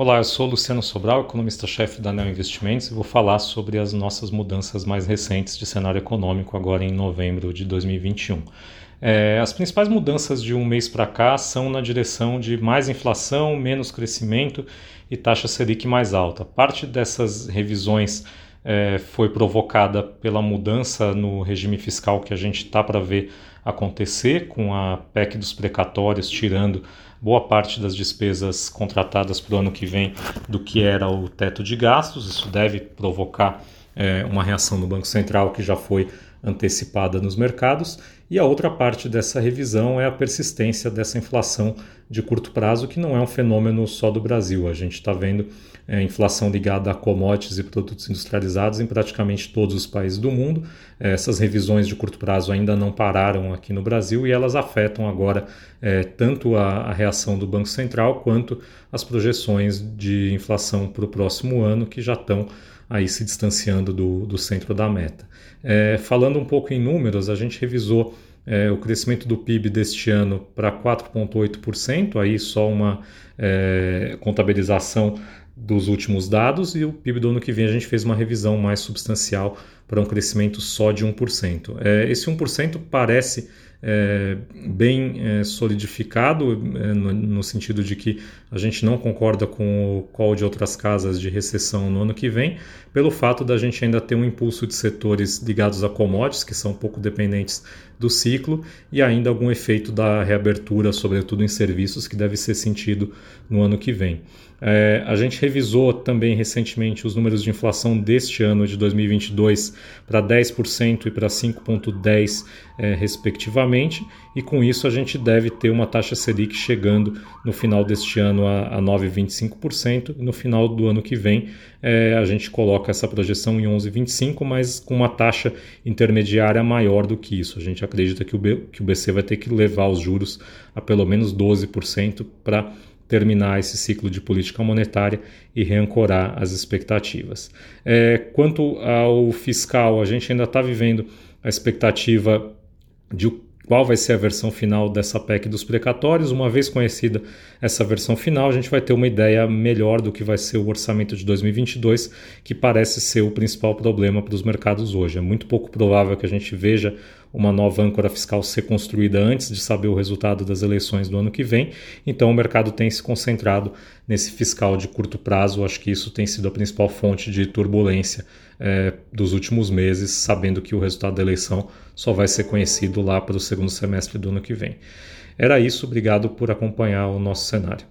Olá, eu sou Luciano Sobral, economista-chefe da Neo Investimentos e vou falar sobre as nossas mudanças mais recentes de cenário econômico agora em novembro de 2021. É, as principais mudanças de um mês para cá são na direção de mais inflação, menos crescimento e taxa Selic mais alta. Parte dessas revisões é, foi provocada pela mudança no regime fiscal que a gente está para ver acontecer, com a PEC dos precatórios tirando boa parte das despesas contratadas para o ano que vem do que era o teto de gastos. Isso deve provocar é, uma reação no Banco Central que já foi antecipada nos mercados. E a outra parte dessa revisão é a persistência dessa inflação de curto prazo, que não é um fenômeno só do Brasil. A gente está vendo é, inflação ligada a commodities e produtos industrializados em praticamente todos os países do mundo. É, essas revisões de curto prazo ainda não pararam aqui no Brasil e elas afetam agora é, tanto a, a, reação do Banco Central quanto as projeções de inflação para o próximo ano, que já estão aí se distanciando do, do centro da meta. É, falando um pouco em números, a gente revisou é, o crescimento do PIB deste ano para 4,8%, aí só uma é, contabilização dos últimos dados e o PIB do ano que vem a gente fez uma revisão mais substancial para um crescimento só de 1%. É, esse 1% parece é, bem é, solidificado, é, no, no, sentido de que a gente não concorda com o call de outras casas de recessão no ano que vem, pelo fato da gente ainda ter um impulso de setores ligados a commodities, que são pouco dependentes do ciclo, e ainda algum efeito da reabertura, sobretudo em serviços, que deve ser sentido no ano que vem. É, a gente revisou também recentemente os números de inflação deste ano de 2022 para 10% e para 5,10% é, respectivamente, e com isso a gente deve ter uma taxa Selic chegando no final deste ano a, a 9,25%, e no final do ano que vem é, a gente coloca essa projeção em 11,25%, mas com uma taxa intermediária maior do que isso. A gente acredita que o, B, que o BC vai ter que levar os juros a pelo menos 12% para terminar esse ciclo de política monetária e reancorar as expectativas. É, quanto ao fiscal, a gente ainda está vivendo a expectativa de qual vai ser a versão final dessa PEC dos precatórios. Uma vez conhecida essa versão final, a gente vai ter uma ideia melhor do que vai ser o orçamento de 2022, que parece ser o principal problema para os mercados hoje. É muito pouco provável que a gente veja uma nova âncora fiscal ser construída antes de saber o resultado das eleições do ano que vem. Então o mercado tem se concentrado nesse fiscal de curto prazo. Acho que isso tem sido a principal fonte de turbulência é, dos últimos meses, sabendo que o resultado da eleição só vai ser conhecido lá para o segundo semestre do ano que vem. Era isso, obrigado por acompanhar o nosso cenário.